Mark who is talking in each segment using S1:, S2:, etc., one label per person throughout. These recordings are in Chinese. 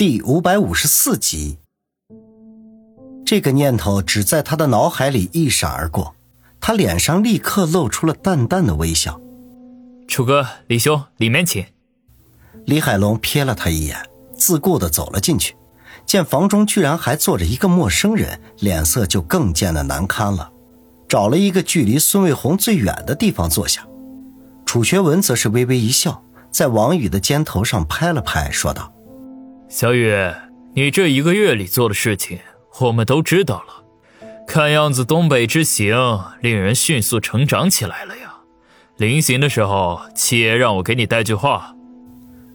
S1: 第五百五十四集。这个念头只在他的脑海里一闪而过，他脸上立刻露出了淡淡的微笑。
S2: 楚哥，李兄，里面请。
S1: 李海龙瞥了他一眼，自顾的走了进去，见房中居然还坐着一个陌生人，脸色就更见得难堪了。找了一个距离孙卫红最远的地方坐下，楚学文则是微微一笑，在王宇的肩头上拍了拍，说道。
S2: 小雨，你这一个月里做的事情，我们都知道了。看样子东北之行令人迅速成长起来了呀。临行的时候，七爷让我给你带句话。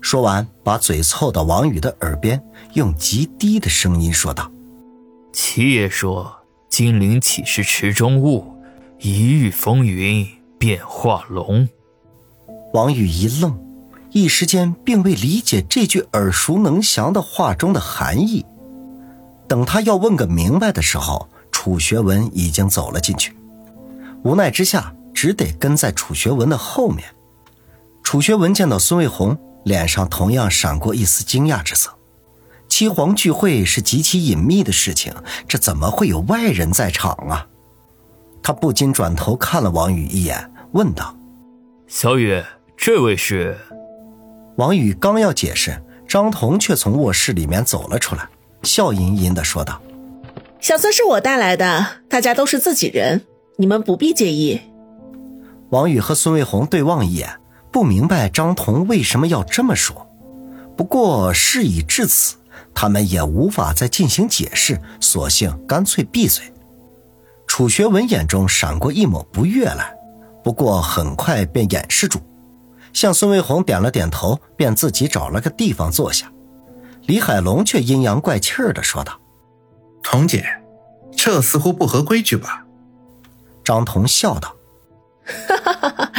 S1: 说完，把嘴凑到王宇的耳边，用极低的声音说道：“
S2: 七爷说，金陵岂是池中物，一遇风云变化龙。”
S1: 王宇一愣。一时间并未理解这句耳熟能详的话中的含义。等他要问个明白的时候，楚学文已经走了进去。无奈之下，只得跟在楚学文的后面。楚学文见到孙卫红，脸上同样闪过一丝惊讶之色。七皇聚会是极其隐秘的事情，这怎么会有外人在场啊？他不禁转头看了王宇一眼，问道：“
S2: 小雨，这位是？”
S1: 王宇刚要解释，张彤却从卧室里面走了出来，笑吟吟的说道：“
S3: 小孙是我带来的，大家都是自己人，你们不必介意。”
S1: 王宇和孙卫红对望一眼，不明白张彤为什么要这么说。不过事已至此，他们也无法再进行解释，索性干脆闭嘴。楚学文眼中闪过一抹不悦来，不过很快便掩饰住。向孙卫红点了点头，便自己找了个地方坐下。李海龙却阴阳怪气的说道：“
S4: 童姐，这似乎不合规矩吧？”
S1: 张彤笑道：“
S3: 哈哈哈哈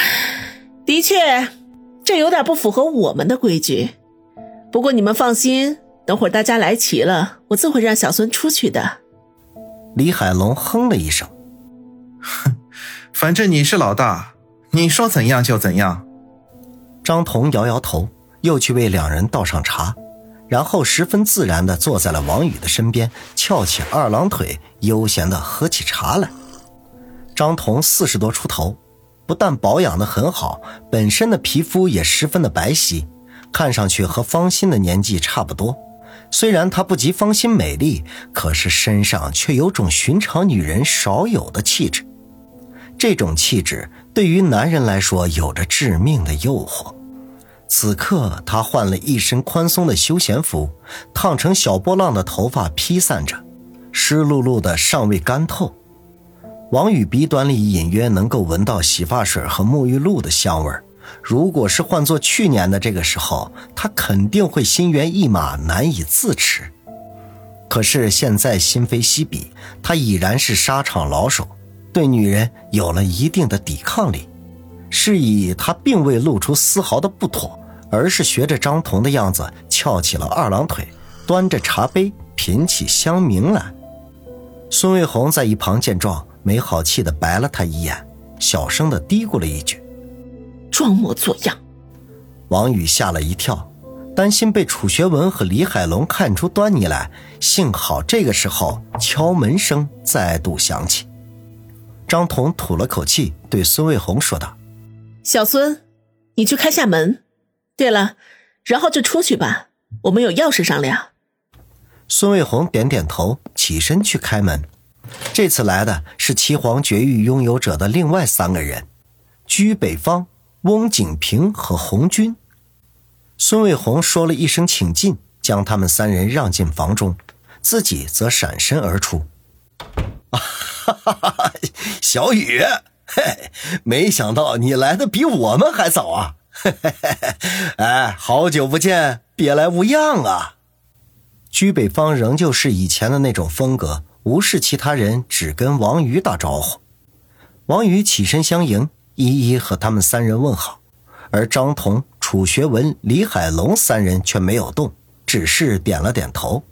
S3: 的确，这有点不符合我们的规矩。不过你们放心，等会儿大家来齐了，我自会让小孙出去的。”
S1: 李海龙哼了一声：“
S4: 哼，反正你是老大，你说怎样就怎样。”
S1: 张彤摇摇头，又去为两人倒上茶，然后十分自然地坐在了王宇的身边，翘起二郎腿，悠闲地喝起茶来。张彤四十多出头，不但保养得很好，本身的皮肤也十分的白皙，看上去和方心的年纪差不多。虽然她不及方心美丽，可是身上却有种寻常女人少有的气质。这种气质对于男人来说有着致命的诱惑。此刻，他换了一身宽松的休闲服，烫成小波浪的头发披散着，湿漉漉的，尚未干透。王宇鼻端里隐约能够闻到洗发水和沐浴露的香味如果是换做去年的这个时候，他肯定会心猿意马，难以自持。可是现在今非昔比，他已然是沙场老手，对女人有了一定的抵抗力。是以他并未露出丝毫的不妥，而是学着张彤的样子翘起了二郎腿，端着茶杯品起香茗来。孙卫红在一旁见状，没好气的白了他一眼，小声的嘀咕了一句：“
S3: 装模作样。”
S1: 王宇吓了一跳，担心被楚学文和李海龙看出端倪来，幸好这个时候敲门声再度响起。张彤吐了口气，对孙卫红说道。
S3: 小孙，你去开下门。对了，然后就出去吧，我们有要事商量。
S1: 孙卫红点点头，起身去开门。这次来的是七皇绝域拥有者的另外三个人：居北方、翁景平和红军。孙卫红说了一声“请进”，将他们三人让进房中，自己则闪身而出。哈哈哈！小雨。嘿，没想到你来的比我们还早啊！嘿嘿嘿，哎，好久不见，别来无恙啊！居北方仍旧是以前的那种风格，无视其他人，只跟王宇打招呼。王宇起身相迎，一一和他们三人问好，而张彤、楚学文、李海龙三人却没有动，只是点了点头。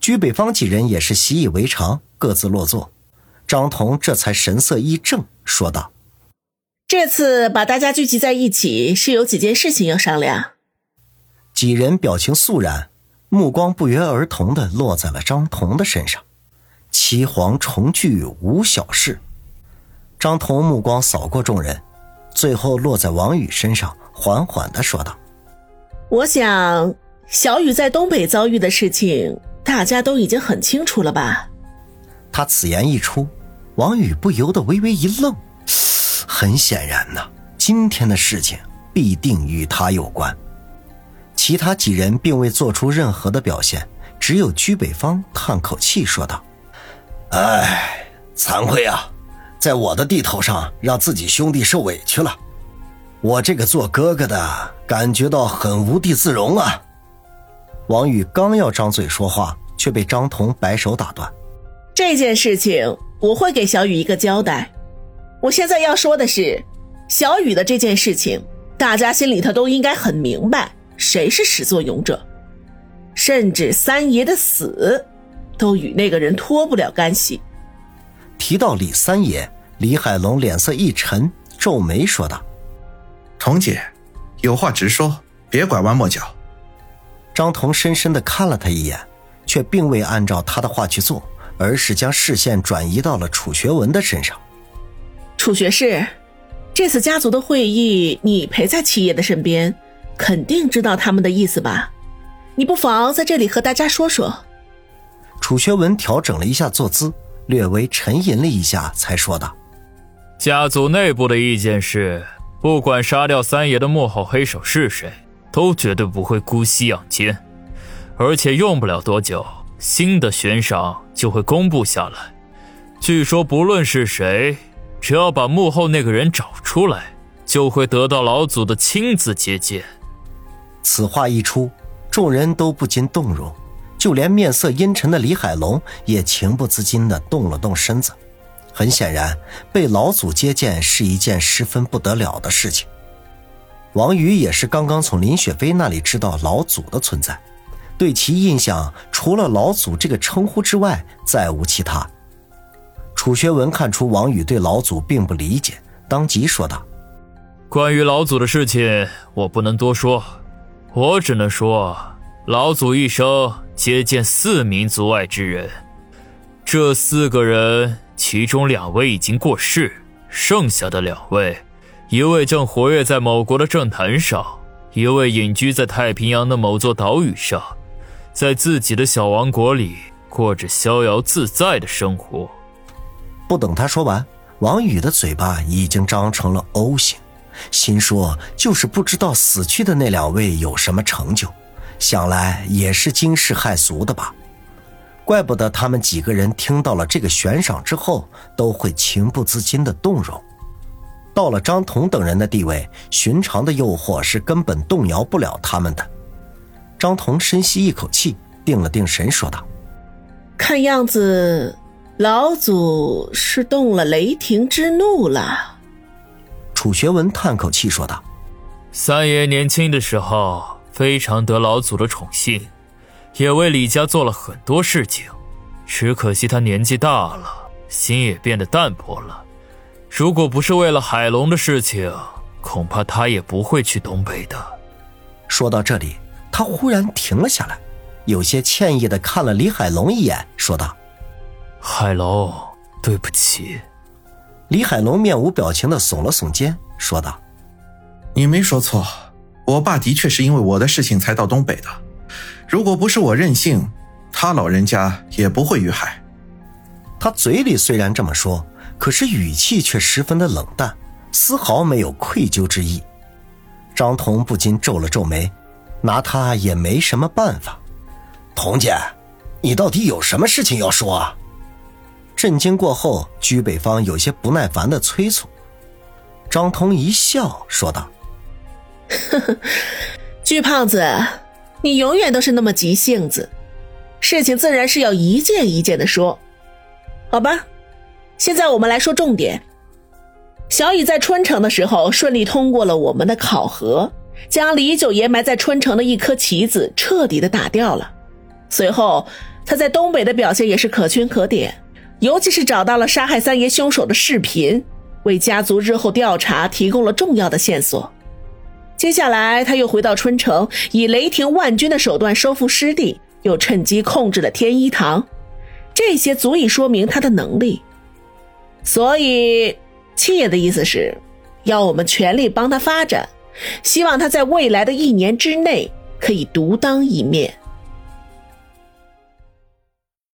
S1: 居北方几人也是习以为常，各自落座。张彤这才神色一正，说道：“
S3: 这次把大家聚集在一起，是有几件事情要商量。”
S1: 几人表情肃然，目光不约而同的落在了张彤的身上。岐黄重聚无小事。张彤目光扫过众人，最后落在王宇身上，缓缓的说道：“
S3: 我想，小雨在东北遭遇的事情，大家都已经很清楚了吧？”
S1: 他此言一出，王宇不由得微微一愣。很显然呐，今天的事情必定与他有关。其他几人并未做出任何的表现，只有居北方叹口气说道。
S5: 唉，惭愧啊，在我的地头上让自己兄弟受委屈了，我这个做哥哥的感觉到很无地自容啊。
S1: 王宇刚要张嘴说话，却被张彤摆手打断。
S3: 这件事情我会给小雨一个交代。我现在要说的是，小雨的这件事情，大家心里头都应该很明白，谁是始作俑者，甚至三爷的死。都与那个人脱不了干系。
S1: 提到李三爷，李海龙脸色一沉，皱眉说道：“
S4: 童姐，有话直说，别拐弯抹角。”
S1: 张彤深深的看了他一眼，却并未按照他的话去做，而是将视线转移到了楚学文的身上。
S3: 楚学士，这次家族的会议，你陪在七爷的身边，肯定知道他们的意思吧？你不妨在这里和大家说说。
S1: 楚学文调整了一下坐姿，略微沉吟了一下，才说道：“
S2: 家族内部的意见是，不管杀掉三爷的幕后黑手是谁，都绝对不会姑息养奸。而且用不了多久，新的悬赏就会公布下来。据说，不论是谁，只要把幕后那个人找出来，就会得到老祖的亲自接见。”
S1: 此话一出，众人都不禁动容。就连面色阴沉的李海龙也情不自禁地动了动身子。很显然，被老祖接见是一件十分不得了的事情。王宇也是刚刚从林雪飞那里知道老祖的存在，对其印象除了老祖这个称呼之外，再无其他。楚学文看出王宇对老祖并不理解，当即说道：“
S2: 关于老祖的事情，我不能多说，我只能说，老祖一生。”接见四名族外之人，这四个人其中两位已经过世，剩下的两位，一位正活跃在某国的政坛上，一位隐居在太平洋的某座岛屿上，在自己的小王国里过着逍遥自在的生活。
S1: 不等他说完，王宇的嘴巴已经张成了 O 型，心说就是不知道死去的那两位有什么成就。想来也是惊世骇俗的吧，怪不得他们几个人听到了这个悬赏之后，都会情不自禁的动容。到了张彤等人的地位，寻常的诱惑是根本动摇不了他们的。张彤深吸一口气，定了定神，说道：“
S3: 看样子，老祖是动了雷霆之怒了。”
S1: 楚学文叹口气说道：“
S2: 三爷年轻的时候。”非常得老祖的宠幸，也为李家做了很多事情，只可惜他年纪大了，心也变得淡薄了。如果不是为了海龙的事情，恐怕他也不会去东北的。
S1: 说到这里，他忽然停了下来，有些歉意的看了李海龙一眼，说道：“
S2: 海龙，对不起。”
S1: 李海龙面无表情的耸了耸肩，说道：“
S4: 你没说错。”我爸的确是因为我的事情才到东北的，如果不是我任性，他老人家也不会遇害。
S1: 他嘴里虽然这么说，可是语气却十分的冷淡，丝毫没有愧疚之意。张彤不禁皱了皱眉，拿他也没什么办法。
S5: 童姐，你到底有什么事情要说啊？
S1: 震惊过后，居北方有些不耐烦的催促。张通一笑说道。
S3: 呵呵，巨胖子，你永远都是那么急性子，事情自然是要一件一件的说，好吧？现在我们来说重点。小雨在春城的时候顺利通过了我们的考核，将李九爷埋在春城的一颗棋子彻底的打掉了。随后他在东北的表现也是可圈可点，尤其是找到了杀害三爷凶手的视频，为家族日后调查提供了重要的线索。接下来他又回到春城，以雷霆万钧的手段收复失地，又趁机控制了天一堂。这些足以说明他的能力，所以七爷的意思是要我们全力帮他发展。希望他在未来的一年之内可以独当一面。